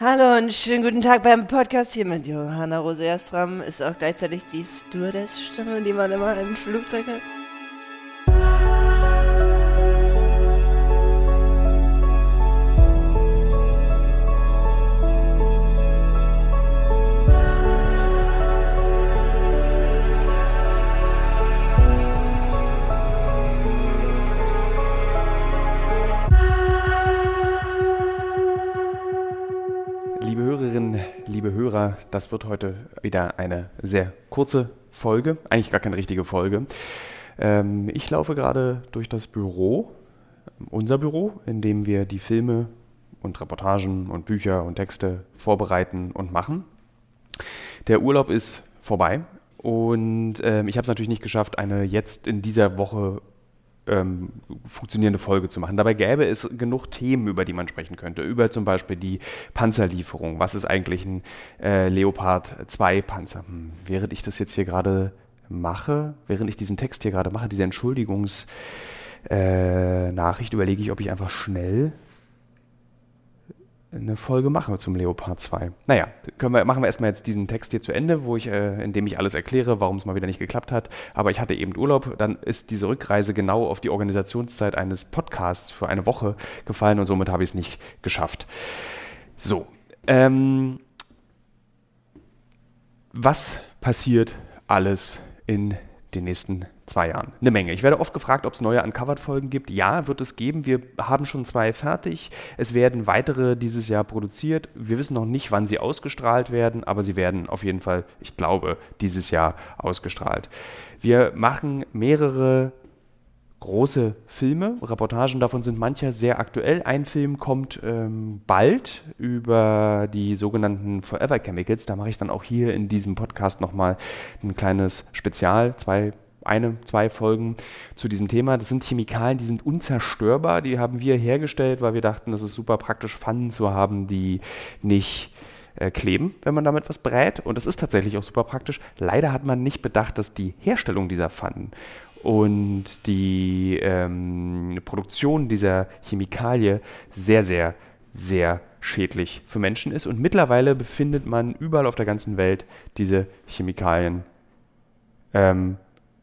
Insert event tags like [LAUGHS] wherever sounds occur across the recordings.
Hallo und schönen guten Tag beim Podcast hier mit Johanna Rose Erstram. Ist auch gleichzeitig die Stewardess-Stimme, die man immer im Flugzeug hat. Das wird heute wieder eine sehr kurze Folge, eigentlich gar keine richtige Folge. Ähm, ich laufe gerade durch das Büro, unser Büro, in dem wir die Filme und Reportagen und Bücher und Texte vorbereiten und machen. Der Urlaub ist vorbei und ähm, ich habe es natürlich nicht geschafft, eine jetzt in dieser Woche ähm, funktionierende Folge zu machen. Dabei gäbe es genug Themen, über die man sprechen könnte. Über zum Beispiel die Panzerlieferung. Was ist eigentlich ein äh, Leopard 2 Panzer? Hm, während ich das jetzt hier gerade mache, während ich diesen Text hier gerade mache, diese Entschuldigungsnachricht, äh, überlege ich, ob ich einfach schnell eine Folge mache zum Leopard 2. Naja, können wir, machen wir erstmal jetzt diesen Text hier zu Ende, wo ich, äh, in dem ich alles erkläre, warum es mal wieder nicht geklappt hat. Aber ich hatte eben Urlaub, dann ist diese Rückreise genau auf die Organisationszeit eines Podcasts für eine Woche gefallen und somit habe ich es nicht geschafft. So, ähm, was passiert alles in den nächsten zwei Jahren. Eine Menge. Ich werde oft gefragt, ob es neue Uncovered-Folgen gibt. Ja, wird es geben. Wir haben schon zwei fertig. Es werden weitere dieses Jahr produziert. Wir wissen noch nicht, wann sie ausgestrahlt werden, aber sie werden auf jeden Fall, ich glaube, dieses Jahr ausgestrahlt. Wir machen mehrere große Filme. Reportagen davon sind mancher sehr aktuell. Ein Film kommt ähm, bald über die sogenannten Forever Chemicals. Da mache ich dann auch hier in diesem Podcast nochmal ein kleines Spezial, zwei eine, zwei Folgen zu diesem Thema. Das sind Chemikalien, die sind unzerstörbar. Die haben wir hergestellt, weil wir dachten, das ist super praktisch, Pfannen zu haben, die nicht äh, kleben, wenn man damit was brät. Und das ist tatsächlich auch super praktisch. Leider hat man nicht bedacht, dass die Herstellung dieser Pfannen und die ähm, Produktion dieser Chemikalie sehr, sehr, sehr schädlich für Menschen ist. Und mittlerweile befindet man überall auf der ganzen Welt diese Chemikalien ähm,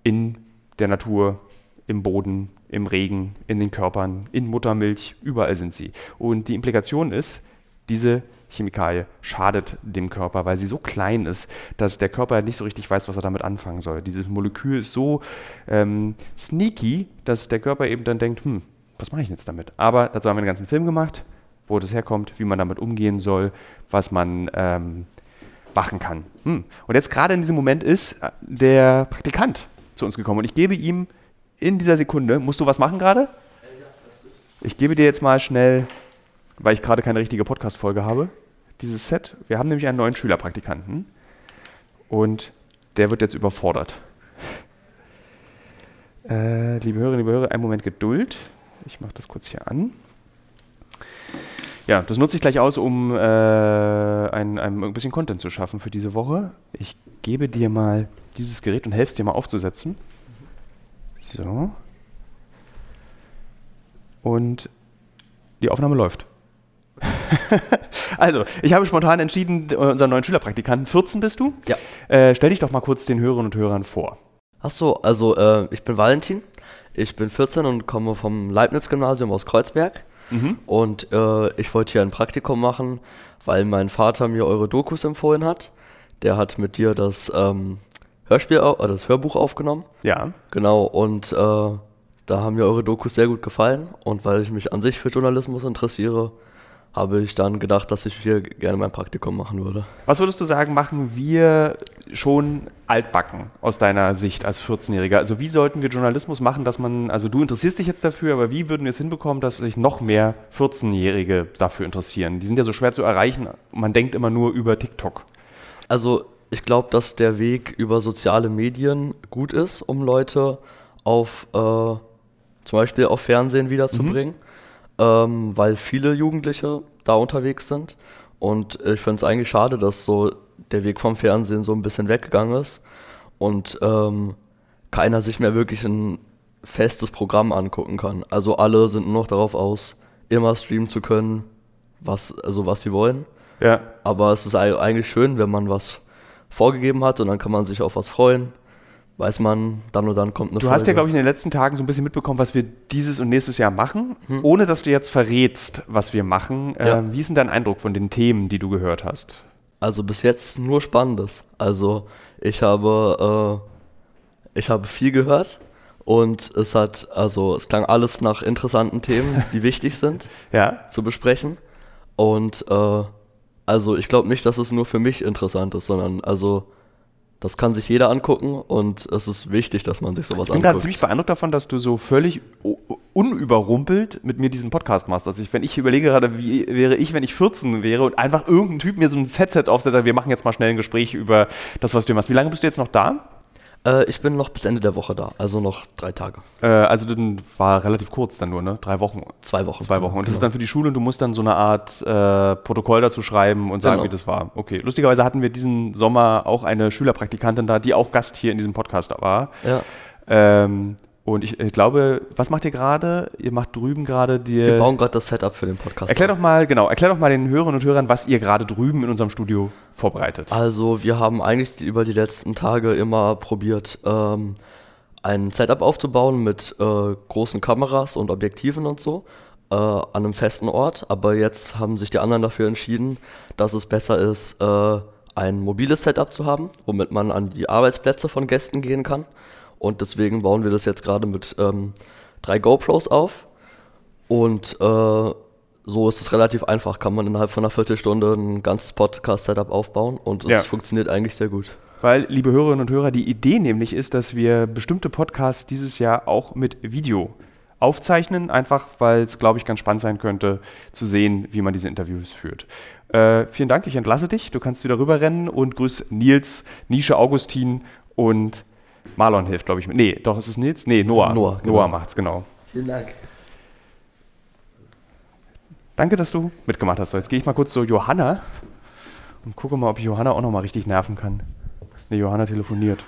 in der Natur, im Boden, im Regen, in den Körpern, in Muttermilch, überall sind sie. Und die Implikation ist, diese Chemikalie schadet dem Körper, weil sie so klein ist, dass der Körper nicht so richtig weiß, was er damit anfangen soll. Dieses Molekül ist so ähm, sneaky, dass der Körper eben dann denkt, hm, was mache ich jetzt damit? Aber dazu haben wir einen ganzen Film gemacht, wo das herkommt, wie man damit umgehen soll, was man ähm, machen kann. Hm. Und jetzt gerade in diesem Moment ist äh, der Praktikant zu uns gekommen und ich gebe ihm in dieser Sekunde, musst du was machen gerade? Ich gebe dir jetzt mal schnell, weil ich gerade keine richtige Podcast-Folge habe, dieses Set. Wir haben nämlich einen neuen Schülerpraktikanten und der wird jetzt überfordert. [LAUGHS] Äh, liebe Hörerinnen, liebe Hörer, einen Moment Geduld. Ich mache das kurz hier an. Ja, das nutze ich gleich aus, um äh, ein, ein bisschen Content zu schaffen für diese Woche. Ich gebe dir mal dieses Gerät und helfe dir mal aufzusetzen. So. Und die Aufnahme läuft. [LAUGHS] also, ich habe spontan entschieden, unseren neuen Schülerpraktikanten, 14 bist du? Ja. Äh, stell dich doch mal kurz den Hörerinnen und Hörern vor. Ach so, also äh, ich bin Valentin, ich bin 14 und komme vom Leibniz-Gymnasium aus Kreuzberg. Mhm. Und äh, ich wollte hier ein Praktikum machen, weil mein Vater mir eure Dokus empfohlen hat. Der hat mit dir das ähm, Hörspiel, au- äh, das Hörbuch aufgenommen. Ja. Genau, und äh, da haben mir eure Dokus sehr gut gefallen. Und weil ich mich an sich für Journalismus interessiere, habe ich dann gedacht, dass ich hier gerne mein Praktikum machen würde. Was würdest du sagen, machen wir schon altbacken aus deiner Sicht als 14-Jähriger? Also wie sollten wir Journalismus machen, dass man, also du interessierst dich jetzt dafür, aber wie würden wir es hinbekommen, dass sich noch mehr 14-Jährige dafür interessieren? Die sind ja so schwer zu erreichen. Man denkt immer nur über TikTok. Also ich glaube, dass der Weg über soziale Medien gut ist, um Leute auf äh, zum Beispiel auf Fernsehen wiederzubringen, ähm, weil viele Jugendliche da unterwegs sind. Und ich finde es eigentlich schade, dass so der Weg vom Fernsehen so ein bisschen weggegangen ist und ähm, keiner sich mehr wirklich ein festes Programm angucken kann. Also alle sind nur noch darauf aus, immer streamen zu können, was, also was sie wollen. Ja. Aber es ist ei- eigentlich schön, wenn man was vorgegeben hat und dann kann man sich auf was freuen. Weiß man, dann und dann kommt eine Du hast ja, glaube ich, in den letzten Tagen so ein bisschen mitbekommen, was wir dieses und nächstes Jahr machen, ohne dass du jetzt verrätst, was wir machen. Ja. Ähm, wie ist denn dein Eindruck von den Themen, die du gehört hast? Also bis jetzt nur Spannendes. Also ich habe, äh, ich habe viel gehört und es hat, also es klang alles nach interessanten Themen, die [LAUGHS] wichtig sind Ja. zu besprechen. Und äh, also ich glaube nicht, dass es nur für mich interessant ist, sondern also das kann sich jeder angucken und es ist wichtig, dass man sich sowas Ich bin gerade anguckt. ziemlich beeindruckt davon, dass du so völlig unüberrumpelt mit mir diesen Podcast machst. Also ich, wenn ich überlege gerade, wie wäre ich, wenn ich 14 wäre und einfach irgendein Typ mir so ein Headset aufsetzt, wir machen jetzt mal schnell ein Gespräch über das, was du machst. Wie lange bist du jetzt noch da? Äh, ich bin noch bis Ende der Woche da, also noch drei Tage, Äh, also dann war relativ kurz dann nur, ne? Drei Wochen. zwei Wochen. Zwei Wochen. Und das ist Genau. dann für die Schule und du musst dann so eine Art äh, Protokoll dazu schreiben und sagen, Genau. wie das war. Okay. Lustigerweise hatten wir diesen Sommer auch eine Schülerpraktikantin da, die auch Gast hier in diesem Podcast war. Ja. Ähm, und ich, ich glaube, was macht ihr gerade? Ihr macht drüben gerade die. Wir bauen gerade das Setup für den Podcast. Erklär doch mal, genau, erklär doch mal den Hörerinnen und Hörern, was ihr gerade drüben in unserem Studio vorbereitet. Also wir haben eigentlich über die letzten Tage immer probiert, ähm, ein Setup aufzubauen mit äh, großen Kameras und Objektiven und so äh, an einem festen Ort. Aber jetzt haben sich die anderen dafür entschieden, dass es besser ist, äh, ein mobiles Setup zu haben, womit man an die Arbeitsplätze von Gästen gehen kann. Und deswegen bauen wir das jetzt gerade mit ähm, drei GoPros auf. Und äh, so ist es relativ einfach, kann man innerhalb von einer Viertelstunde ein ganzes Podcast-Setup aufbauen und es Ja. funktioniert eigentlich sehr gut. Weil, liebe Hörerinnen und Hörer, die Idee nämlich ist, dass wir bestimmte Podcasts dieses Jahr auch mit Video aufzeichnen, einfach weil es, glaube ich, ganz spannend sein könnte, zu sehen, wie man diese Interviews führt. Äh, vielen Dank, ich entlasse dich. Du kannst wieder rüberrennen und grüß Nils, Nische Augustin und Marlon hilft, glaube ich. Nee, doch, ist es Nils? Nee, Noah. Noah, genau. Noah macht's, genau. Vielen Dank. Danke, dass du mitgemacht hast. So, jetzt gehe ich mal kurz zu Johanna und gucke mal, ob ich Johanna auch noch mal richtig nerven kann. Nee, Johanna telefoniert.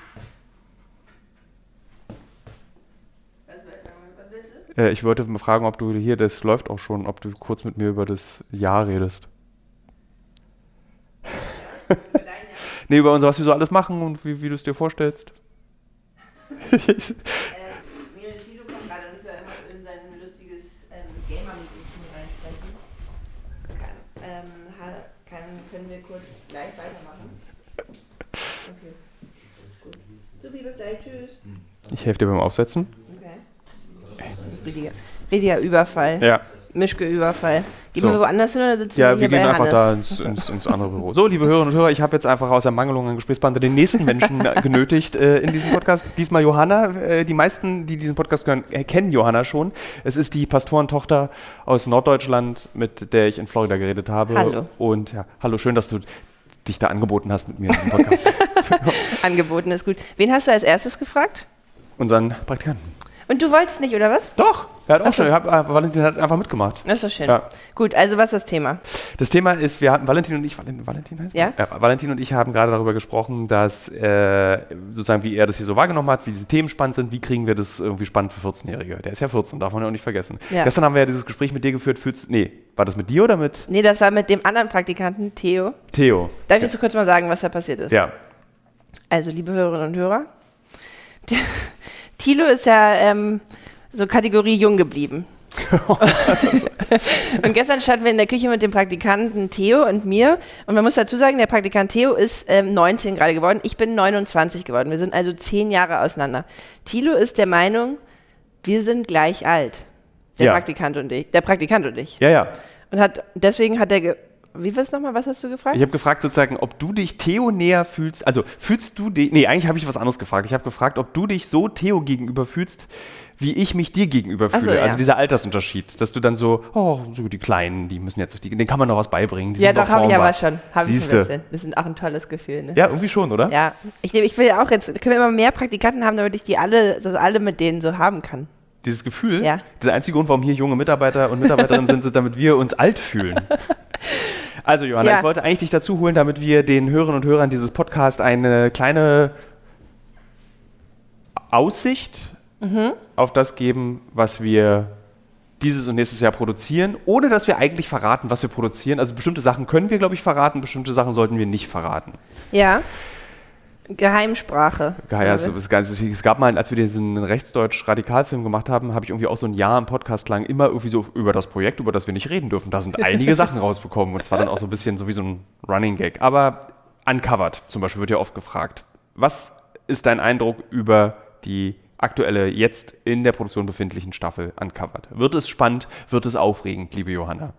Äh, ich wollte mal fragen, ob du hier, das läuft auch schon, ob du kurz mit mir über das Jahr redest. [LAUGHS] nee, über uns, was wir so alles machen und wie, wie du es dir vorstellst. Miri Tilo kommt gerade und soll immer in sein lustiges ähm, Gamer-Meeting reinsprechen. Kann, ähm, ha- kann, können wir kurz gleich weitermachen? Okay. Gut. Supi, bis gleich. Tschüss. Ich helfe dir beim Aufsetzen. Okay. Richtiger, richtiger Überfall. Ja. Mischke-Überfall. Gehen So. wir woanders hin oder sitzen Ja, wir wir hier gehen bei einfach da Hannes? ins, ins, ins andere Büro. So, liebe Hörerinnen und Hörer, ich habe jetzt einfach aus Ermangelung an Gesprächspartner den nächsten Menschen [LAUGHS] genötigt äh, in diesem Podcast. Diesmal Johanna. Äh, die meisten, die diesen Podcast hören, äh, kennen Johanna schon. Es ist die Pastorentochter aus Norddeutschland, mit der ich in Florida geredet habe. Hallo. Und ja, hallo, schön, dass du dich da angeboten hast mit mir in diesem Podcast. [LAUGHS] Angeboten ist gut. Wen hast du als erstes gefragt? Unseren Praktikanten. Und du wolltest nicht, oder was? Doch, er hat auch schon, hat, äh, Valentin hat einfach mitgemacht. Das ist doch schön. Ja. Gut, also was ist das Thema? Das Thema ist, wir hatten Valentin und ich, Valentin, Valentin heißt Ja. er? Valentin und ich haben gerade darüber gesprochen, dass äh, sozusagen, wie er das hier so wahrgenommen hat, wie diese Themen spannend sind, wie kriegen wir das irgendwie spannend für 14-Jährige. Der ist ja 14, darf man ja auch nicht vergessen. Ja. Gestern haben wir ja dieses Gespräch mit dir geführt, fühlst, nee, war das mit dir oder mit Nee, das war mit dem anderen Praktikanten, Theo. Theo? Darf ich jetzt so kurz mal sagen, was da passiert ist? Ja. Also, liebe Hörerinnen und Hörer, [LAUGHS] Thilo ist ja ähm, so Kategorie jung geblieben. [LAUGHS] und gestern standen wir in der Küche mit dem Praktikanten Theo und mir. Und man muss dazu sagen, der Praktikant Theo ist ähm, 19 gerade geworden. Ich bin 29 geworden. Wir sind also zehn Jahre auseinander. Thilo ist der Meinung, wir sind gleich alt. Der Ja. Praktikant und ich. Der Praktikant und ich. Ja, ja. Und hat, deswegen hat er, ge wie war es nochmal, was hast du gefragt? Ich habe gefragt sozusagen, ob du dich Theo näher fühlst, also fühlst du dich, nee, eigentlich habe ich was anderes gefragt. Ich habe gefragt, ob du dich so Theo gegenüber fühlst, wie ich mich dir gegenüber Ach so, fühle. ja. Also dieser Altersunterschied, dass du dann so, oh, so die Kleinen, die müssen jetzt, die, denen kann man noch was beibringen. Ja, doch, habe ich aber schon. Hab ich ein bisschen. Das ist auch ein tolles Gefühl. Ne? Ja, irgendwie schon, oder? Ja, ich, nehm, ich will ja auch jetzt, können wir immer mehr Praktikanten haben, damit ich die alle, das alle mit denen so haben kann. Dieses Gefühl, Ja. der einzige Grund, warum hier junge Mitarbeiter und Mitarbeiterinnen sind, sind, damit wir uns alt fühlen. [LAUGHS] Also Johanna, Ja. ich wollte eigentlich dich dazu holen, damit wir den Hörerinnen und Hörern dieses Podcast eine kleine Aussicht Mhm. auf das geben, was wir dieses und nächstes Jahr produzieren, ohne dass wir eigentlich verraten, was wir produzieren. Also bestimmte Sachen können wir, glaube ich, verraten, bestimmte Sachen sollten wir nicht verraten. Ja. Geheimsprache. Ja, ja, es, es, es, gab mal, als wir diesen Rechtsdeutsch-Radikalfilm gemacht haben, habe ich irgendwie auch so ein Jahr im Podcast lang immer irgendwie so über das Projekt, über das wir nicht reden dürfen. Da sind einige [LAUGHS] Sachen rausbekommen und es war dann auch so ein bisschen so wie so ein Running Gag. Aber Uncovered zum Beispiel wird ja oft gefragt. Was ist dein Eindruck über die aktuelle, jetzt in der Produktion befindlichen Staffel Uncovered? Wird es spannend? Wird es aufregend, liebe Johanna?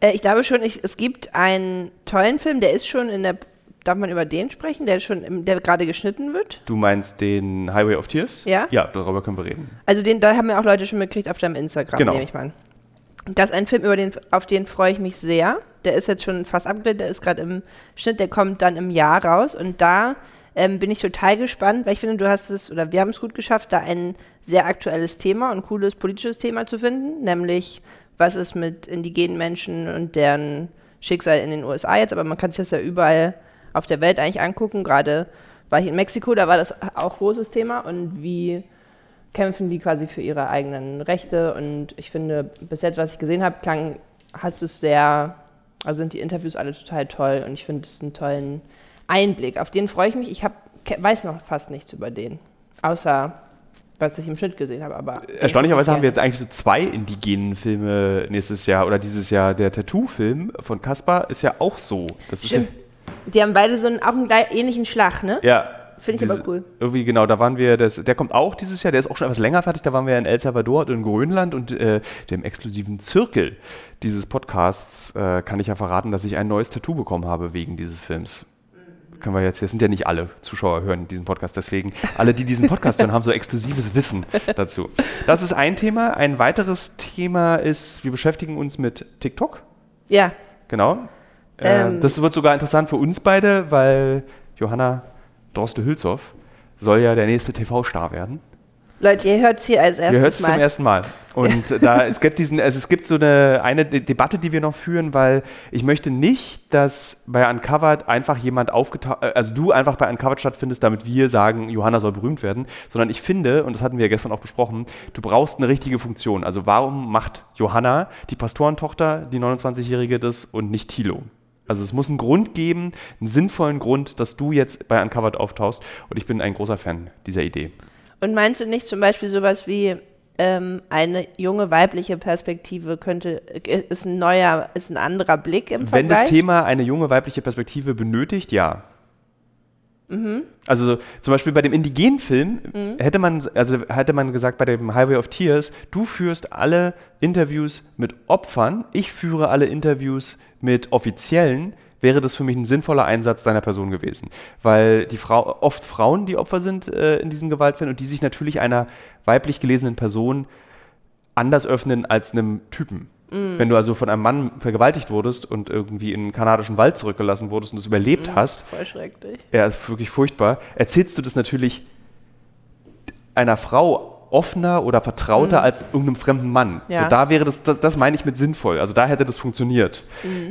Äh, ich glaube schon, ich, es gibt einen tollen Film, der ist schon in der Darf man über den sprechen, der schon, im, der gerade geschnitten wird? Du meinst den Highway of Tears? Ja. Ja, darüber können wir reden. Also den, da haben ja auch Leute schon mitgekriegt auf deinem Instagram, Genau. nehme ich mal an. Das ist ein Film, über den, auf den freue ich mich sehr. Der ist jetzt schon fast abgedreht, der ist gerade im Schnitt, der kommt dann im Jahr raus. Und da ähm, bin ich total gespannt, weil ich finde, du hast es, oder wir haben es gut geschafft, da ein sehr aktuelles Thema und cooles politisches Thema zu finden, nämlich was ist mit indigenen Menschen und deren Schicksal in den USA jetzt, aber man kann sich das ja überall auf der Welt eigentlich angucken. Gerade war ich in Mexiko, da war das auch großes Thema und wie kämpfen die quasi für ihre eigenen Rechte und ich finde, bis jetzt, was ich gesehen habe, klang, hast du es sehr, also sind die Interviews alle total toll und ich finde es einen tollen Einblick. Auf den freue ich mich. Ich hab, weiß noch fast nichts über den, außer was ich im Schnitt gesehen habe. Aber Erstaunlicherweise haben wir jetzt Ja. eigentlich so zwei indigenen Filme nächstes Jahr oder dieses Jahr. Der Tattoo-Film von Kaspar ist ja auch so. Das ist Stimmt. Die haben beide so einen, auch einen ähnlichen Schlag, ne? Ja. Finde ich aber diese- cool. Irgendwie genau, da waren wir, das, der kommt auch dieses Jahr, der ist auch schon etwas länger fertig, da waren wir in El Salvador und in Grönland und äh, dem exklusiven Zirkel dieses Podcasts äh, kann ich ja verraten, dass ich ein neues Tattoo bekommen habe wegen dieses Films. Können wir jetzt, hier sind ja nicht alle Zuschauer hören diesen Podcast, deswegen alle, die diesen Podcast hören, haben so exklusives Wissen dazu. Das ist ein Thema. Ein weiteres Thema ist, wir beschäftigen uns mit TikTok. Ja, Genau. Äh, Ähm. das wird sogar interessant für uns beide, weil Johanna Droste-Hülshoff soll ja der nächste TV-Star werden. Leute, ihr hört es hier als Wir hören erstes es zum ersten Mal. Und äh, [LAUGHS] da es gibt diesen, also es gibt so eine, eine De Debatte, die wir noch führen, weil ich möchte nicht, dass bei Uncovered einfach jemand aufgetaucht, also du einfach bei Uncovered stattfindest, damit wir sagen, Johanna soll berühmt werden, sondern ich finde, und das hatten wir ja gestern auch besprochen, du brauchst eine richtige Funktion. Also warum macht Johanna, die Pastorentochter, die 29-Jährige, das und nicht Thilo? Also es muss einen Grund geben, einen sinnvollen Grund, dass du jetzt bei Uncovered auftauchst. Und ich bin ein großer Fan dieser Idee. Und meinst du nicht zum Beispiel sowas wie ähm, eine junge weibliche Perspektive könnte, äh, ist ein neuer, ist ein anderer Blick im Wenn Vergleich? das Thema eine junge weibliche Perspektive benötigt, ja. Also zum Beispiel bei dem indigenen Film hätte man, also hätte man gesagt, bei dem Highway of Tears, du führst alle Interviews mit Opfern, ich führe alle Interviews mit Offiziellen, wäre das für mich ein sinnvoller Einsatz deiner Person gewesen. Weil die Frau, oft Frauen die Opfer sind äh, in diesen Gewaltfällen und die sich natürlich einer weiblich gelesenen Person anders öffnen als einem Typen. Wenn du also von einem Mann vergewaltigt wurdest und irgendwie in einen kanadischen Wald zurückgelassen wurdest und es überlebt hast, Voll schrecklich. ja, ist wirklich furchtbar, erzählst du das natürlich einer Frau offener oder vertrauter als irgendeinem fremden Mann. Ja. So, da wäre das, das, das meine ich mit sinnvoll. Also da hätte das funktioniert.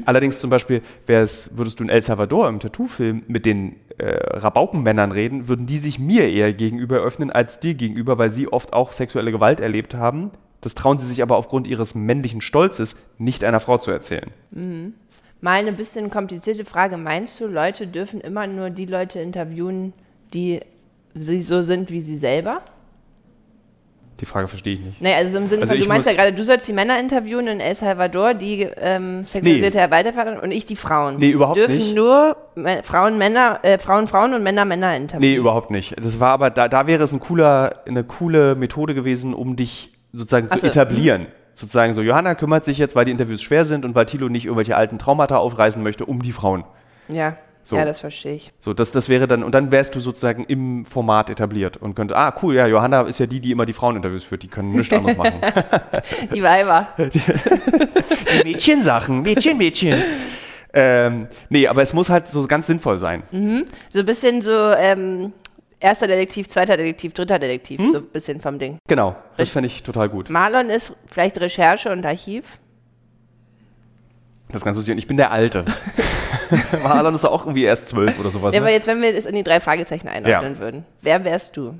Allerdings zum Beispiel, würdest du in El Salvador im Tattoo-Film mit den äh, Rabaukenmännern reden, würden die sich mir eher gegenüber öffnen als dir gegenüber, weil sie oft auch sexuelle Gewalt erlebt haben. Das trauen sie sich aber aufgrund ihres männlichen Stolzes nicht einer Frau zu erzählen. Mal eine bisschen komplizierte Frage. Meinst du, Leute dürfen immer nur die Leute interviewen, die sie so sind wie sie selber? Die Frage verstehe ich nicht. Nee, also im Sinne Also von, du meinst ja gerade, du sollst die Männer interviewen in El Salvador, die ähm, sexualisierte Nee. Weiterfahren und ich die Frauen. Nee, überhaupt dürfen nicht. nur Me- Frauen Männer, äh, Frauen Frauen und Männer Männer interviewen. Nee, überhaupt nicht. Das war aber, da, da wäre es ein cooler, eine coole Methode gewesen, um dich sozusagen Ach zu so. etablieren. Sozusagen so, Johanna kümmert sich jetzt, weil die Interviews schwer sind und weil Thilo nicht irgendwelche alten Traumata aufreißen möchte, um die Frauen. Ja, So. ja, das verstehe ich. So, das, das wäre dann, und dann wärst du sozusagen im Format etabliert und könnte, ah, cool, ja, Johanna ist ja die, die immer die Fraueninterviews führt, die können nichts anderes machen. [LAUGHS] Die Weiber. [LAUGHS] Die [LAUGHS] Mädchensachen, Mädchen, Mädchen. ähm, nee, aber es muss halt so ganz sinnvoll sein. So ein bisschen so ähm, erster Detektiv, zweiter Detektiv, dritter Detektiv, Hm? so ein bisschen vom Ding. Genau, das fände ich total gut. Marlon ist vielleicht Recherche und Archiv. Das ganz lustig. Und ich bin der Alte. [LAUGHS] Marlon ist doch auch irgendwie erst zwölf oder sowas. Ja, aber Ne? jetzt, wenn wir das in die drei Fragezeichen einordnen Ja. würden, wer wärst du?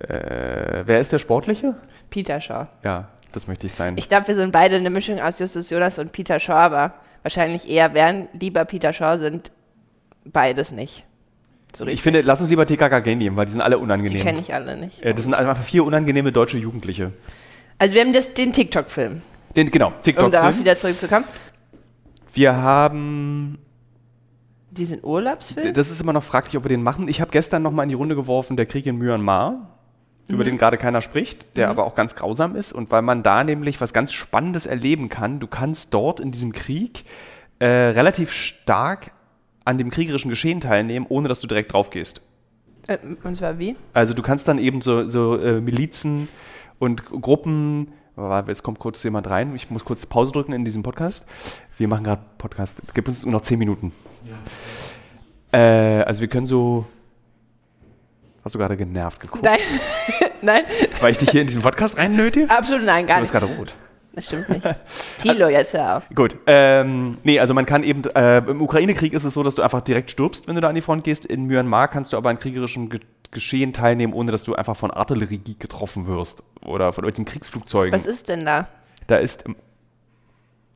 Äh, wer ist der Sportliche? Peter Shaw. Ja, das möchte ich sein. Ich glaube, wir sind beide eine Mischung aus Justus Jonas und Peter Shaw, aber wahrscheinlich eher wären lieber Peter Shaw sind beides nicht. So Ich finde, lass uns lieber TKKG nehmen, weil die sind alle die unangenehm. kenne ich alle nicht. Äh, Das sind einfach vier unangenehme deutsche Jugendliche. Also wir haben das, den TikTok-Film, Den, genau, um darauf TikTok-Film. wieder zurückzukommen. Wir haben Diesen Urlaubsfilm? Das ist immer noch fraglich, ob wir den machen. Ich habe gestern noch mal in die Runde geworfen, der Krieg in Myanmar, Mhm. über den gerade keiner spricht, der aber auch ganz grausam ist. Und weil man da nämlich was ganz Spannendes erleben kann, du kannst dort in diesem Krieg äh, relativ stark an dem kriegerischen Geschehen teilnehmen, ohne dass du direkt drauf gehst. Äh, und zwar wie? Also du kannst dann eben so, so äh, Milizen und Gruppen, warte, jetzt kommt kurz jemand rein, ich muss kurz Pause drücken in diesem Podcast. Wir machen gerade Podcast, gib uns nur noch zehn Minuten. Äh, also wir können so, hast du gerade genervt geguckt, Nein, [LAUGHS] nein, weil ich dich hier in diesen Podcast reinnötige? absolut nein, Du gar bist nicht. gerade rot. Das stimmt nicht. Tilo, jetzt hör auf. [LAUGHS] Gut, ähm, nee, also man kann eben, äh, im Ukraine-Krieg ist es so, dass du einfach direkt stirbst, wenn du da an die Front gehst. In Myanmar kannst du aber an kriegerischem Ge Geschehen teilnehmen, ohne dass du einfach von Artillerie getroffen wirst oder von irgendwelchen Kriegsflugzeugen. Was ist denn da? Da ist.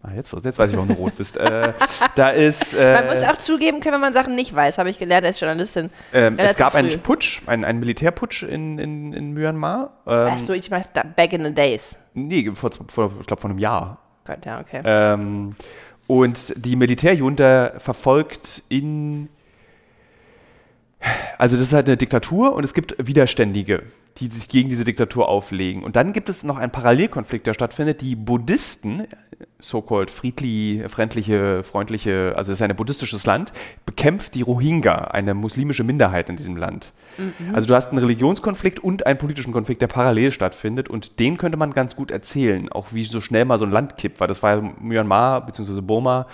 Ah, jetzt, jetzt weiß ich, warum du rot bist. Äh, da ist. Äh, [LAUGHS] Man muss auch zugeben können, wenn man Sachen nicht weiß, habe ich gelernt als Journalistin. ähm, es gab einen früh. Putsch, einen, einen Militärputsch in, in, in Myanmar. Ähm, Achso, ich da back in the days. Nee, vor, vor, ich glaube vor einem Jahr. Gott, ja, okay. Ähm, und die Militärjunta verfolgt in. Also, das ist halt eine Diktatur und es gibt Widerständige, die sich gegen diese Diktatur auflegen. Und dann gibt es noch einen Parallelkonflikt, der stattfindet. Die Buddhisten, so-called friedli, freundliche, freundliche, also es ist ein buddhistisches Land, bekämpft die Rohingya, eine muslimische Minderheit in diesem Land. Also du hast einen Religionskonflikt und einen politischen Konflikt, der parallel stattfindet und den könnte man ganz gut erzählen, auch wie so schnell mal so ein Land kippt, weil das war ja Myanmar bzw. Burma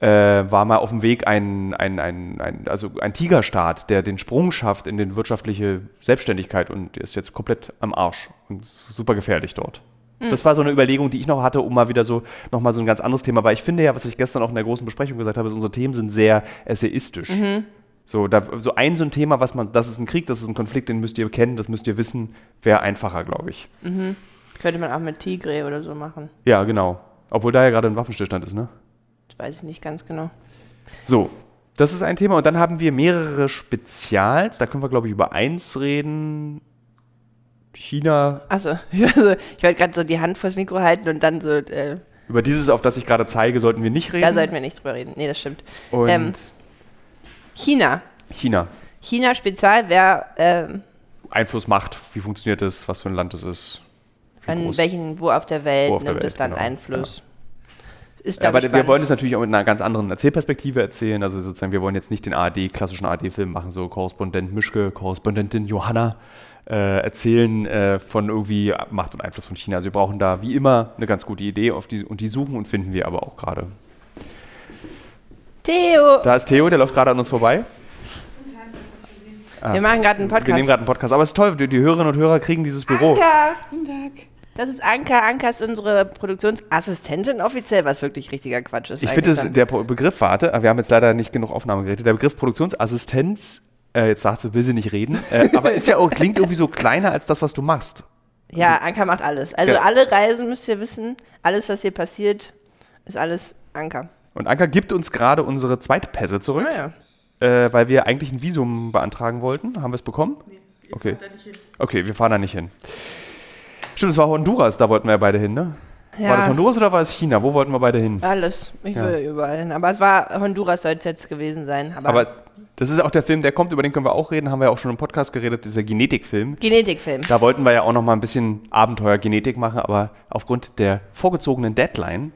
äh, war mal auf dem Weg ein, ein, ein, ein, also ein Tigerstaat, der den Sprung schafft in die wirtschaftliche Selbstständigkeit und ist jetzt komplett am Arsch und super gefährlich dort. Das war so eine Überlegung, die ich noch hatte, um mal wieder so nochmal so ein ganz anderes Thema, weil ich finde ja, was ich gestern auch in der großen Besprechung gesagt habe, ist, unsere Themen sind sehr essayistisch. So, da, so ein so ein Thema, was man, das ist ein Krieg, das ist ein Konflikt, den müsst ihr kennen, das müsst ihr wissen, wäre einfacher, glaube ich. Könnte man auch mit Tigre oder so machen. Ja, genau. Obwohl da ja gerade ein Waffenstillstand ist, ne? Das weiß ich nicht ganz genau. So, das ist ein Thema. Und dann haben wir mehrere Spezials. Da können wir, glaube ich, über eins reden. China, Achso, [LAUGHS] also, ich wollte gerade so die Hand vors Mikro halten und dann so, äh, über dieses, auf das ich gerade zeige, sollten wir nicht reden. da sollten wir nicht drüber reden. Nee, das stimmt. Und ähm, China. China. China Spezial wäre, ähm, Einfluss, Macht, wie funktioniert das, was für ein Land es ist. An groß. welchen, wo auf der Welt auf der nimmt Welt, das Land genau. Einfluss. Ist, Ja, glaub aber ich, wir spannend. wollen es natürlich auch mit einer ganz anderen Erzählperspektive erzählen. Also sozusagen, wir wollen jetzt nicht den ARD, klassischen ARD-Film machen, so Korrespondent Mischke, Korrespondentin Johanna äh, erzählen äh, von irgendwie Macht und Einfluss von China. Also wir brauchen da wie immer eine ganz gute Idee auf die, und die suchen und finden wir aber auch gerade. Theo, Da ist Theo, der läuft gerade an uns vorbei. Ah. wir machen gerade einen Wir nehmen Podcast. gerade einen Podcast. Aber es ist toll, die, die Hörerinnen und Hörer kriegen dieses Büro. Anka! Guten Tag. Das ist Anka. Anka ist unsere Produktionsassistentin offiziell, was wirklich richtiger Quatsch ist. Ich finde, der Begriff, warte, wir haben jetzt leider nicht genug Aufnahmegeräte, der Begriff Produktionsassistenz, äh, jetzt sagt sie, will sie nicht reden, äh, [LAUGHS] aber ist ja auch, klingt irgendwie so kleiner als das, was du machst. Ja, Anka macht alles. Also Ja. alle Reisen müsst ihr wissen, alles, was hier passiert, ist alles Anka. Und Anka gibt uns gerade unsere Zweitpässe zurück, Naja. äh, weil wir eigentlich ein Visum beantragen wollten. Haben wir es bekommen? okay. Okay, wir fahren da nicht hin. Stimmt, es war Honduras, da wollten wir ja beide hin, ne? Ja. War das Honduras oder war es China? Wo wollten wir beide hin? Alles. Ich Ja. will überall hin. Aber es war Honduras soll es jetzt gewesen sein. Aber, Aber das ist auch der Film, der kommt, über den können wir auch reden, haben wir ja auch schon im Podcast geredet, dieser Genetikfilm. Genetikfilm. Da wollten wir ja auch noch mal ein bisschen Abenteuer-Genetik machen, aber aufgrund der vorgezogenen Deadline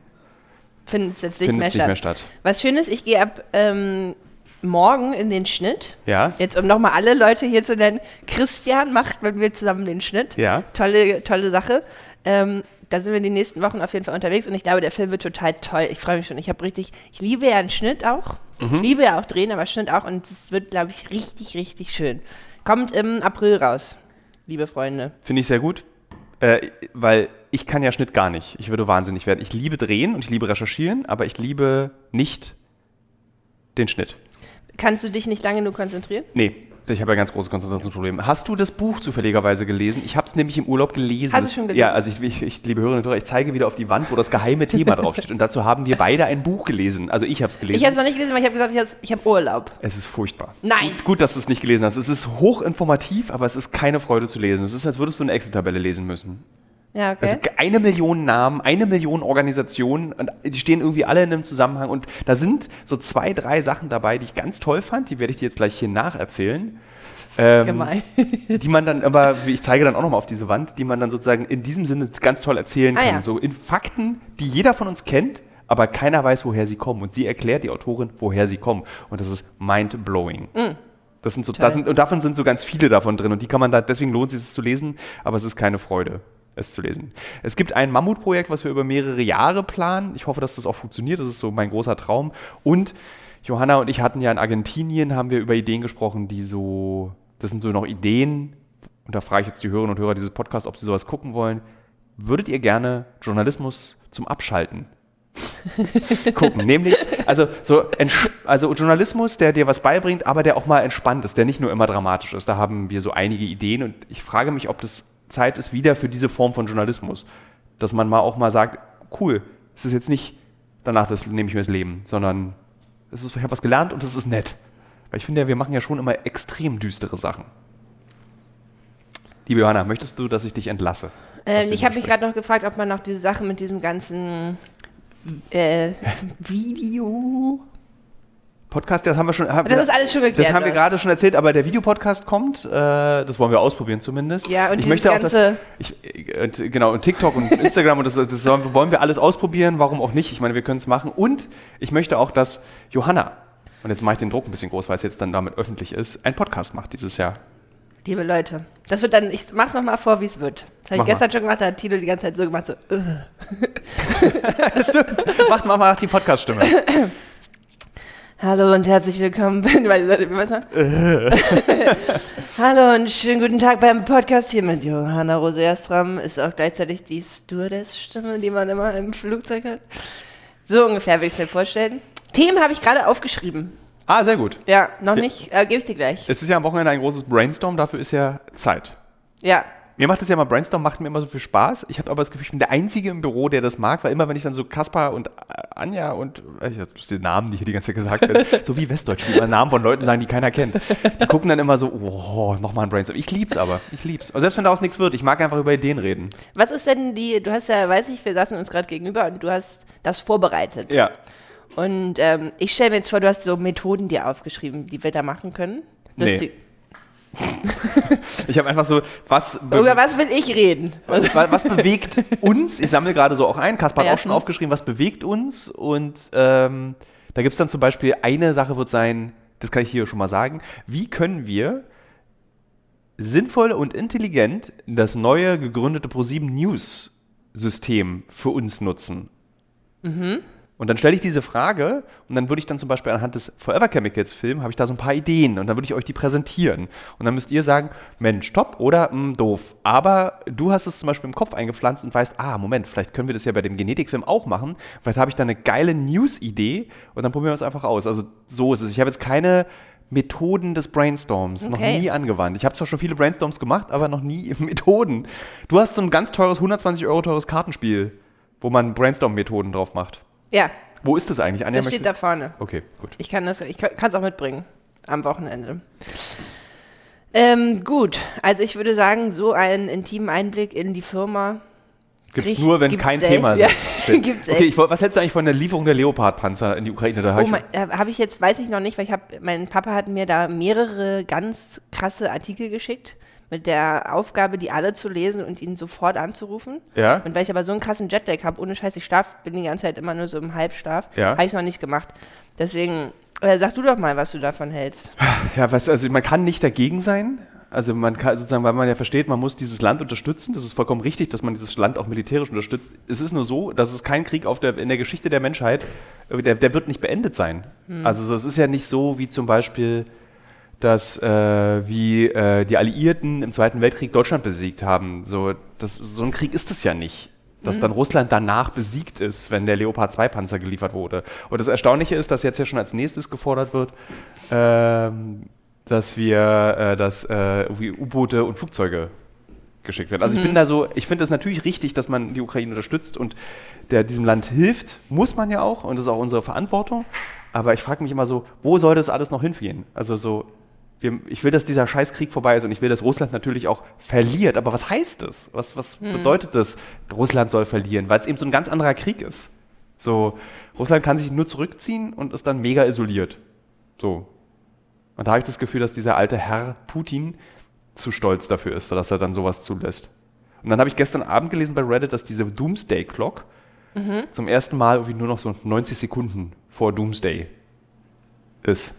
Findet es jetzt nicht, mehr, nicht statt. mehr statt. Was schön ist, ich gehe ab ähm, morgen in den Schnitt. Ja? Jetzt, um nochmal alle Leute hier zu nennen. Christian macht mit mir zusammen den Schnitt. Ja. Tolle, tolle Sache. Ähm, da sind wir die nächsten Wochen auf jeden Fall unterwegs und ich glaube, der Film wird total toll. Ich freue mich schon. Ich habe richtig, ich liebe ja einen Schnitt auch. Mhm. Ich liebe ja auch Drehen, aber Schnitt auch und es wird, glaube ich, richtig, richtig schön. Kommt im April raus, liebe Freunde. Finde ich sehr gut, äh, weil ich kann ja Schnitt gar nicht. Ich würde wahnsinnig werden. Ich liebe Drehen und ich liebe Recherchieren, aber ich liebe nicht den Schnitt. Kannst du dich nicht lange genug konzentrieren? Nee, Ich habe ja ganz große Konzentrationsprobleme. Hast du das Buch zufälligerweise gelesen? Ich habe es nämlich im Urlaub gelesen. Hast du schon gelesen? Ja, also ich, ich, ich liebe Hörerinnen und Hörer, ich zeige wieder auf die Wand, wo das geheime Thema [LAUGHS] draufsteht. Und dazu haben wir beide ein Buch gelesen. Also ich habe es gelesen. Ich habe es noch nicht gelesen, weil ich habe gesagt, ich habe Urlaub. es ist furchtbar. Nein. Gut, gut dass du es nicht gelesen hast. Es ist hochinformativ, aber es ist keine Freude zu lesen. Es ist, als würdest du eine Excel-Tabelle lesen müssen. Ja, okay. Also eine Million Namen, eine Million Organisationen und die stehen irgendwie alle in einem Zusammenhang und da sind so zwei, drei Sachen dabei, die ich ganz toll fand, die werde ich dir jetzt gleich hier nacherzählen. Ähm, Gemein. [LAUGHS] die man dann aber, ich zeige dann auch nochmal auf diese Wand, die man dann sozusagen in diesem Sinne ganz toll erzählen Ah, kann. ja. So in Fakten, die jeder von uns kennt, aber keiner weiß, woher sie kommen. Und sie erklärt, die Autorin, woher sie kommen. Und das ist mind-blowing. Das sind so, Toll. da sind, und davon sind so ganz viele davon drin. Und die kann man da, deswegen lohnt es sich, es zu lesen, aber es ist keine Freude, es zu lesen. Es gibt ein Mammutprojekt, was wir über mehrere Jahre planen. Ich hoffe, dass das auch funktioniert. Das ist so mein großer Traum. Und Johanna und ich hatten ja in Argentinien, haben wir über Ideen gesprochen, die so, das sind so noch Ideen, und da frage ich jetzt die Hörerinnen und Hörer dieses Podcasts, ob sie sowas gucken wollen. Würdet ihr gerne Journalismus zum Abschalten [LAUGHS] gucken. Nämlich, also, so also Journalismus, der dir was beibringt, aber der auch mal entspannt ist, der nicht nur immer dramatisch ist. Da haben wir so einige Ideen und ich frage mich, ob das Zeit ist wieder für diese Form von Journalismus. Dass man mal auch mal sagt, cool, es ist jetzt nicht, danach das, nehme ich mir das Leben, sondern es ist, ich habe was gelernt und es ist nett. Weil ich finde ja, wir machen ja schon immer extrem düstere Sachen. Liebe Johanna, möchtest du, dass ich dich entlasse? Ähm, ich habe mich gerade noch gefragt, ob man noch diese Sache mit diesem ganzen äh, [LAUGHS] Video. Podcast, das haben wir schon. Haben, Das ist alles schon geklärt. Das haben wir gerade schon erzählt, aber der Videopodcast kommt. Äh, das wollen wir ausprobieren zumindest. Ja, und ich möchte auch, dass ich, äh, genau und TikTok und Instagram und das, das wollen wir alles ausprobieren. Warum auch nicht? Ich meine, wir können es machen. Und ich möchte auch, dass Johanna und jetzt mache ich den Druck ein bisschen groß, weil es jetzt dann damit öffentlich ist, einen Podcast macht dieses Jahr. Liebe Leute, das wird dann, ich mach's nochmal vor, wie es wird. Das habe ich gestern schon gemacht, da hat Tilo die ganze Zeit so gemacht, so, [LAUGHS] [LAUGHS] äh. Macht mal mal die Podcast-Stimme. [LAUGHS] Hallo und herzlich willkommen. [LAUGHS] [LAUGHS] Hallo und schönen guten Tag beim Podcast hier mit Johanna Rose Erstram. Ist auch gleichzeitig die Stewardess-Stimme, die man immer im Flugzeug hat. So ungefähr will ich es mir vorstellen. Themen habe ich gerade aufgeschrieben. Ah, sehr gut. Ja, noch nicht, äh, gebe ich dir gleich. Es ist ja am Wochenende ein großes Brainstorm, dafür ist ja Zeit. Ja, Mir macht das ja mal Brainstorm, macht mir immer so viel Spaß. Ich habe aber das Gefühl, ich bin der Einzige im Büro, der das mag, weil immer, wenn ich dann so Kaspar und äh, Anja und äh, ich jetzt die Namen, die hier die ganze Zeit gesagt werden, [LAUGHS] so wie Westdeutsch, die immer Namen von Leuten sagen, die keiner kennt. Die gucken dann immer so, oh, nochmal ein Brainstorm. Ich lieb's aber, ich lieb's. Aber selbst wenn daraus nichts wird, ich mag einfach über Ideen reden. was ist denn die, du hast ja, weiß ich, wir saßen uns gerade gegenüber und du hast das vorbereitet. Ja. Und ähm, ich stelle mir jetzt vor, du hast so Methoden dir aufgeschrieben, die wir da machen können. Du Nee. [LAUGHS] Ich habe einfach so, was, be Über was will ich reden? was, was bewegt [LAUGHS] uns? Ich sammle gerade so auch ein. Kaspar hat Ja. auch schon aufgeschrieben, was bewegt uns. Und ähm, da gibt es dann zum Beispiel eine Sache, wird sein, das kann ich hier schon mal sagen. Wie können wir sinnvoll und intelligent das neue gegründete ProSieben News System für uns nutzen? Und dann stelle ich diese Frage und dann würde ich dann zum Beispiel anhand des Forever Chemicals Film, habe ich da so ein paar Ideen und dann würde ich euch die präsentieren. Und dann müsst ihr sagen, Mensch, top oder "Hm, doof. Aber du hast es zum Beispiel im Kopf eingepflanzt und weißt, ah, Moment, vielleicht können wir das ja bei dem Genetikfilm auch machen. Vielleicht habe ich da eine geile News-Idee und dann probieren wir es einfach aus. Also so ist es. Ich habe jetzt keine Methoden des Brainstorms noch Okay. nie angewandt. Ich habe zwar schon viele Brainstorms gemacht, aber noch nie [LAUGHS] Methoden. Du hast so ein ganz teures, 120 Euro teures Kartenspiel, wo man Brainstorm-Methoden drauf macht. Ja, Wo ist das eigentlich? Anja das steht da vorne. Okay, gut. Ich kann das, ich kann es auch mitbringen am Wochenende. Ähm, gut, also ich würde sagen, so einen intimen Einblick in die Firma. Gibt Krieg- nur, wenn gibt's kein selten. Thema [LAUGHS] Ja, steht. [LAUGHS] gibt's okay, ich, was hältst du eigentlich von der Lieferung der Leopard-Panzer in die Ukraine? Da hab Oh, ich- mein- äh, habe ich jetzt, weiß ich noch nicht, weil ich habe, mein Papa hat mir da mehrere ganz krasse Artikel geschickt mit der Aufgabe, die alle zu lesen und ihn sofort anzurufen. ja? Und weil ich aber so einen krassen Jetlag habe, ohne Scheiß, ich schlaf, bin die ganze Zeit immer nur so im Halbschlaf, Ja. habe ich es noch nicht gemacht. Deswegen, äh, sag du doch mal, was du davon hältst. Ja, was, also man kann nicht dagegen sein. Also man kann sozusagen, weil man ja versteht, man muss dieses Land unterstützen. Das ist vollkommen richtig, dass man dieses Land auch militärisch unterstützt. Es ist nur so, dass es kein Krieg auf der, in der Geschichte der Menschheit, äh, der, der wird nicht beendet sein. Also so, es ist ja nicht so wie zum Beispiel, dass äh, wie äh, die Alliierten im Zweiten Weltkrieg Deutschland besiegt haben. So, das, so ein Krieg ist es ja nicht. Dass dann Russland danach besiegt ist, wenn der Leopard 2 Panzer geliefert wurde. Und das Erstaunliche ist, dass jetzt ja schon als nächstes gefordert wird, ähm, dass wir, äh, dass äh, U-Boote und Flugzeuge geschickt werden. Also ich bin da so, ich finde es natürlich richtig, dass man die Ukraine unterstützt und der diesem Land hilft, muss man ja auch und das ist auch unsere Verantwortung. Aber ich frage mich immer so, wo soll das alles noch hingehen? Also so, wir, ich will, dass dieser Scheißkrieg vorbei ist und ich will, dass Russland natürlich auch verliert. Aber was heißt das? Was, was bedeutet das, Russland soll verlieren? Weil es eben so ein ganz anderer Krieg ist. So, Russland kann sich nur zurückziehen und ist dann mega isoliert. So. Und da habe ich das Gefühl, dass dieser alte Herr Putin zu stolz dafür ist, dass er dann sowas zulässt. Und dann habe ich gestern Abend gelesen bei Reddit, dass diese Doomsday Clock zum ersten Mal irgendwie nur noch so 90 Sekunden vor Doomsday ist.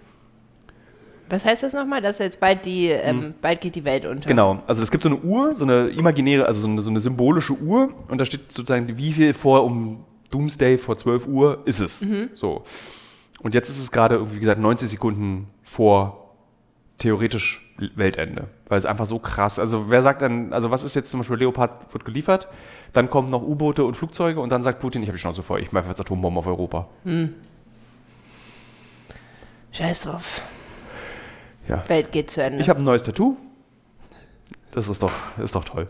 Was heißt das nochmal? Dass jetzt bald die, ähm, bald geht die Welt unter. Genau, also es gibt so eine Uhr, so eine imaginäre, also so eine, so eine symbolische Uhr und da steht sozusagen, wie viel vor um Doomsday vor 12 Uhr ist es. So. Und jetzt ist es gerade, wie gesagt, 90 Sekunden vor theoretisch Weltende. Weil es einfach so krass, also wer sagt dann, also was ist jetzt zum Beispiel Leopard wird geliefert, dann kommen noch U-Boote und Flugzeuge und dann sagt Putin, ich habe die Schnauze voll, ich mache jetzt Atombomben auf Europa. Scheiß drauf. Ja. Welt geht zu Ende. Ich habe ein neues Tattoo. Das ist doch, ist doch toll.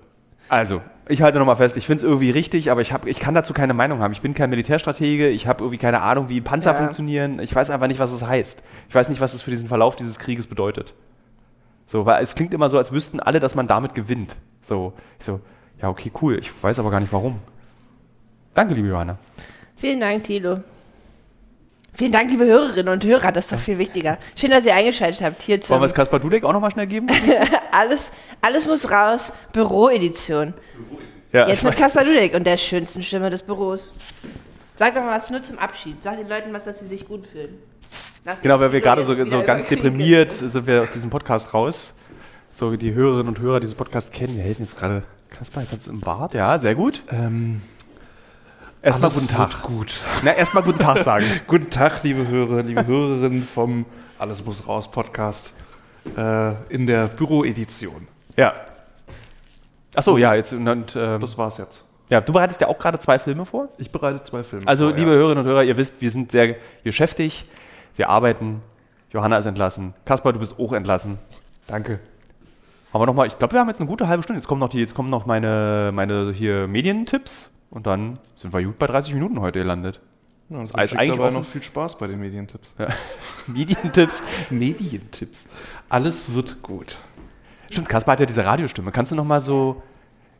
Also, ich halte nochmal fest, ich finde es irgendwie richtig, aber ich, hab, ich kann dazu keine Meinung haben. Ich bin kein Militärstratege, ich habe irgendwie keine Ahnung, wie Panzer Ja. funktionieren. Ich weiß einfach nicht, was es heißt. Ich weiß nicht, was es für diesen Verlauf dieses Krieges bedeutet. So, weil es klingt immer so, als wüssten alle, dass man damit gewinnt. So, ich so, ja, okay, cool. Ich weiß aber gar nicht warum. Danke, liebe Johanna. Vielen Dank, Thilo. Vielen Dank, liebe Hörerinnen und Hörer, das ist doch viel wichtiger. Schön, dass ihr eingeschaltet habt hier Wollen zum wir es Kaspar Dudek auch nochmal schnell geben? [LAUGHS] alles, alles muss raus, Büroedition. Ja, Jetzt mit Kaspar Dudek und der schönsten Stimme des Büros. Sag doch mal was nur zum Abschied. Sag den Leuten was, dass sie sich gut fühlen. Nach Genau, weil wir gerade so, so ganz deprimiert sind wir aus diesem Podcast raus. So, die Hörerinnen und Hörer dieses Podcasts kennen. Wir helfen jetzt gerade. Kaspar, jetzt hat es im Bart. Ja, sehr gut. Ähm, Erstmal guten Tag. Gut. Na, erstmal guten Tag sagen. [LAUGHS] Guten Tag, liebe Hörer, liebe Hörerinnen vom Alles muss raus Podcast äh, in der Büroedition. ja. Achso, ja, jetzt. Und, ähm, Das war's jetzt. ja, du bereitest ja auch gerade zwei Filme vor. Ich bereite zwei Filme. Also, vor, liebe ja. Hörerinnen und Hörer, ihr wisst, wir sind sehr geschäftig. Wir arbeiten. Johanna ist entlassen. Kaspar, du bist auch entlassen. Danke. Haben wir noch mal, ich glaube, wir haben jetzt eine gute halbe Stunde. Jetzt kommen noch, die, jetzt kommen noch meine, meine hier Medientipps. Und dann sind wir gut bei 30 Minuten heute gelandet. Ja, und Ist so alles schickt eigentlich dabei offen. noch viel Spaß bei den Medientipps. [LAUGHS] Medientipps. Medientipps. Alles wird gut. Stimmt, Kaspar hat ja diese Radiostimme. Kannst du noch mal so.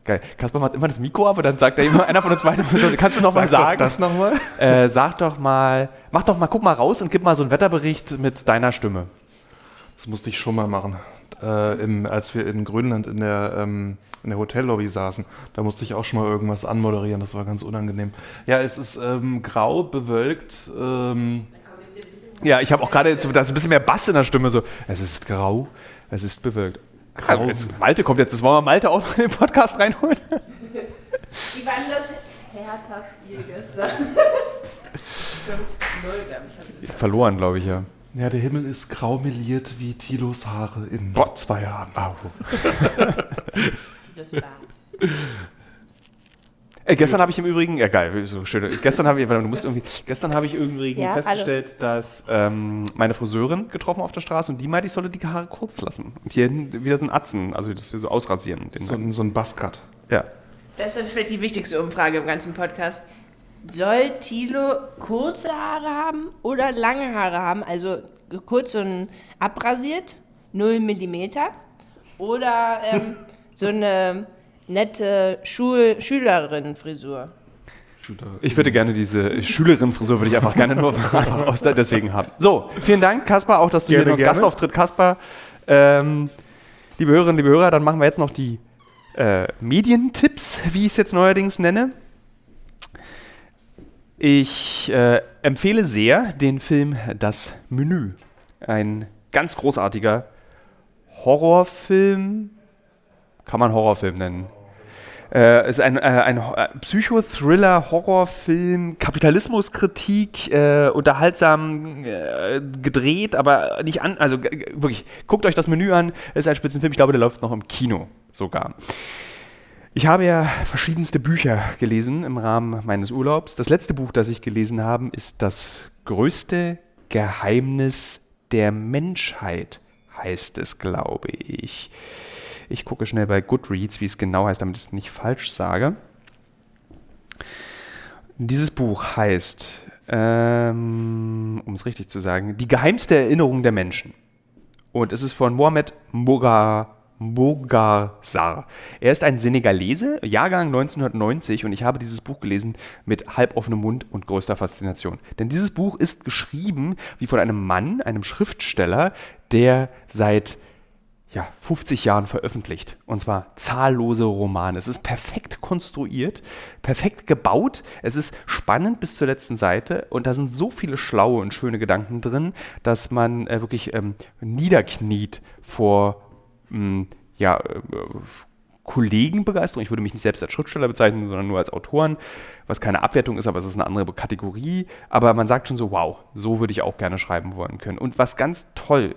Geil. Kaspar macht immer das Mikro ab und dann sagt er immer, einer von uns beiden, so, kannst du noch mal Sag doch sagen? das nochmal. Äh, sag doch mal, mach doch mal, guck mal raus und gib mal so einen Wetterbericht mit deiner Stimme. Das musste ich schon mal machen. Äh, im, als wir in Grönland in der, ähm, in der Hotellobby saßen, da musste ich auch schon mal irgendwas anmoderieren. Das war ganz unangenehm. Ja, es ist ähm, grau, bewölkt. Ähm, Ja, ich habe auch gerade jetzt, da ist ein bisschen mehr Bass in der Stimme. So, es ist grau, es ist bewölkt. Grau. Jetzt, Malte kommt jetzt, das wollen wir Malte auch in den Podcast reinholen. Wie war denn das Hertha-Spiel gestern? [LAUGHS] 5-0, glaube ich. Verloren, glaube ich, ja. Ja, der Himmel ist grau meliert wie Tilos Haare in Boah. zwei Jahren. War. Äh, gestern habe ich im Übrigen, ja geil, so schön. Gestern habe ich, du musst irgendwie, gestern habe ich im Übrigen Ja, festgestellt, dass ähm, meine Friseurin getroffen auf der Straße und die meinte, ich solle die Haare kurz lassen. Und hier hinten wieder so ein Atzen, also das hier so ausrasieren. Den So, ein- so ein Buzzcut. ja. Das ist vielleicht die wichtigste Umfrage im ganzen Podcast. Soll Thilo kurze Haare haben oder lange Haare haben? Also kurz und abrasiert, 0 mm. Oder ähm, [LAUGHS] so eine nette Schul Schülerin-Frisur. Ich würde gerne diese Schülerin-Frisur, würde ich einfach gerne nur [LAUGHS] einfach aus deswegen haben. So, vielen Dank, Kaspar, auch, dass du Gerne, hier noch gerne. Gastauftritt, Kaspar. Ähm, liebe Hörerinnen, liebe Hörer, dann machen wir jetzt noch die äh, Medientipps, wie ich es jetzt neuerdings nenne. Ich äh, empfehle sehr den Film Das Menü. Ein ganz großartiger Horrorfilm. Kann man Horrorfilm nennen. Äh, ist ein, äh, ein äh, Psychothriller, Horrorfilm, Kapitalismuskritik, äh, unterhaltsam äh, gedreht, aber nicht an. Also wirklich, guckt euch das Menü an. Ist ein Spitzenfilm. Ich glaube, der läuft noch im Kino sogar. Ich habe ja verschiedenste Bücher gelesen im Rahmen meines Urlaubs. Das letzte Buch, das ich gelesen habe, ist Das größte Geheimnis der Menschheit, heißt es, glaube ich. Ich gucke schnell bei Goodreads, wie es genau heißt, damit ich es nicht falsch sage. Dieses Buch heißt, ähm, um es richtig zu sagen, Die geheimste Erinnerung der Menschen. Und es ist von Mohamed Moga, Mogarsar. Er ist ein Senegalese, Jahrgang 1990 und ich habe dieses Buch gelesen mit halboffenem Mund und größter Faszination. Denn dieses Buch ist geschrieben wie von einem Mann, einem Schriftsteller, der seit ja, 50 Jahren veröffentlicht. Und zwar zahllose Romane. Es ist perfekt konstruiert, perfekt gebaut. Es ist spannend bis zur letzten Seite. Und da sind so viele schlaue und schöne Gedanken drin, dass man äh, wirklich ähm, niederkniet vor mh, ja, äh, Kollegenbegeisterung. Ich würde mich nicht selbst als Schriftsteller bezeichnen, sondern nur als Autoren, was keine Abwertung ist, aber es ist eine andere Kategorie. Aber man sagt schon so, wow, so würde ich auch gerne schreiben wollen können. Und was ganz toll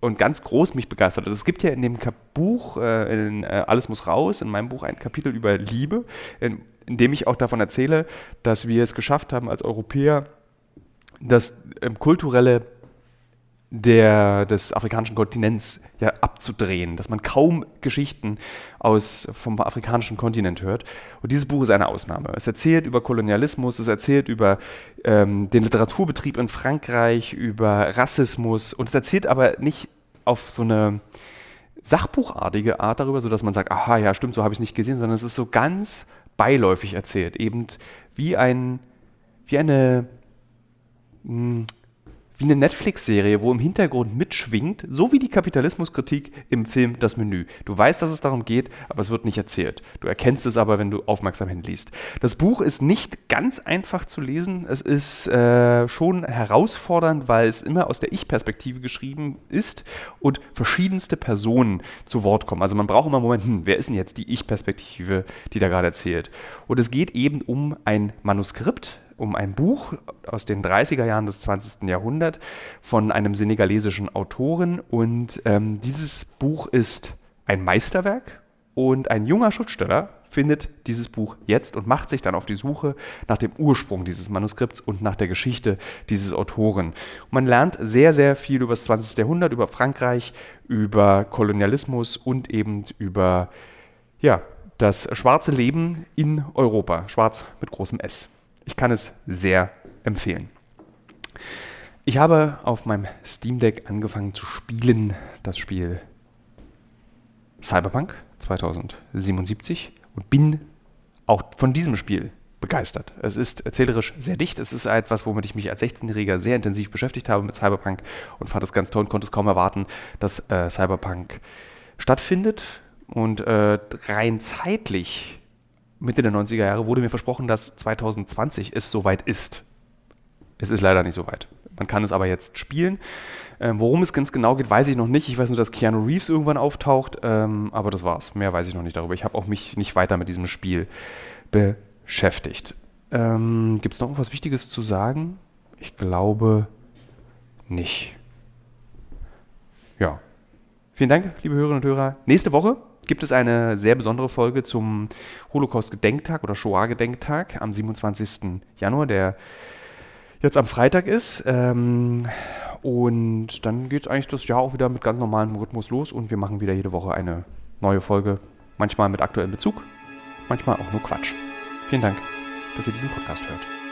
und ganz groß mich begeistert. Also es gibt ja in dem Buch, äh, in, äh, Alles muss raus, in meinem Buch ein Kapitel über Liebe, in, in, dem ich auch davon erzähle, dass wir es geschafft haben als Europäer, das ähm, kulturelle der, des afrikanischen Kontinents ja abzudrehen, dass man kaum Geschichten aus, vom afrikanischen Kontinent hört. Und dieses Buch ist eine Ausnahme. Es erzählt über Kolonialismus, es erzählt über ähm, den Literaturbetrieb in Frankreich, über Rassismus und es erzählt aber nicht auf so eine sachbuchartige Art darüber, sodass man sagt, aha, ja, stimmt, so habe ich es nicht gesehen, sondern es ist so ganz beiläufig erzählt, eben wie ein, wie eine, mh, hm, wie eine Netflix-Serie, wo im Hintergrund mitschwingt, so wie die Kapitalismuskritik im Film Das Menü. Du weißt, dass es darum geht, aber es wird nicht erzählt. Du erkennst es aber, wenn du aufmerksam hinliest. Das Buch ist nicht ganz einfach zu lesen. Es ist äh, schon herausfordernd, weil es immer aus der Ich-Perspektive geschrieben ist und verschiedenste Personen zu Wort kommen. Also man braucht immer einen Moment, hm, wer ist denn jetzt die Ich-Perspektive, die da gerade erzählt? Und es geht eben um ein Manuskript, um ein Buch aus den 30er Jahren des 20. Jahrhunderts von einem senegalesischen Autoren. Und ähm, dieses Buch ist ein Meisterwerk und ein junger Schriftsteller findet dieses Buch jetzt und macht sich dann auf die Suche nach dem Ursprung dieses Manuskripts und nach der Geschichte dieses Autoren. Und man lernt sehr, sehr viel über das 20. Jahrhundert, über Frankreich, über Kolonialismus und eben über ja, das schwarze Leben in Europa. Schwarz mit großem S. Ich kann es sehr empfehlen. Ich habe auf meinem Steam Deck angefangen zu spielen das Spiel Cyberpunk 2077 und bin auch von diesem Spiel begeistert. Es ist erzählerisch sehr dicht. Es ist etwas, womit ich mich als 16-Jähriger sehr intensiv beschäftigt habe mit Cyberpunk und fand es ganz toll und konnte es kaum erwarten, dass äh, Cyberpunk stattfindet. Und äh, rein zeitlich Mitte der 90er Jahre wurde mir versprochen, dass 2020 es soweit ist. Es ist leider nicht soweit. Man kann es aber jetzt spielen. Ähm, worum es ganz genau geht, weiß ich noch nicht. Ich weiß nur, dass Keanu Reeves irgendwann auftaucht, ähm, aber das war's. Mehr weiß ich noch nicht darüber. Ich habe auch mich nicht weiter mit diesem Spiel beschäftigt. Ähm, Gibt es noch etwas Wichtiges zu sagen? Ich glaube nicht. Ja. Vielen Dank, liebe Hörerinnen und Hörer. Nächste Woche gibt es eine sehr besondere Folge zum Holocaust-Gedenktag oder Shoah-Gedenktag am 27. Januar, der jetzt am Freitag ist. Ähm, und dann geht eigentlich das Jahr auch wieder mit ganz normalem Rhythmus los und wir machen wieder jede Woche eine neue Folge. Manchmal mit aktuellem Bezug, manchmal auch nur Quatsch. Vielen Dank, dass ihr diesen Podcast hört.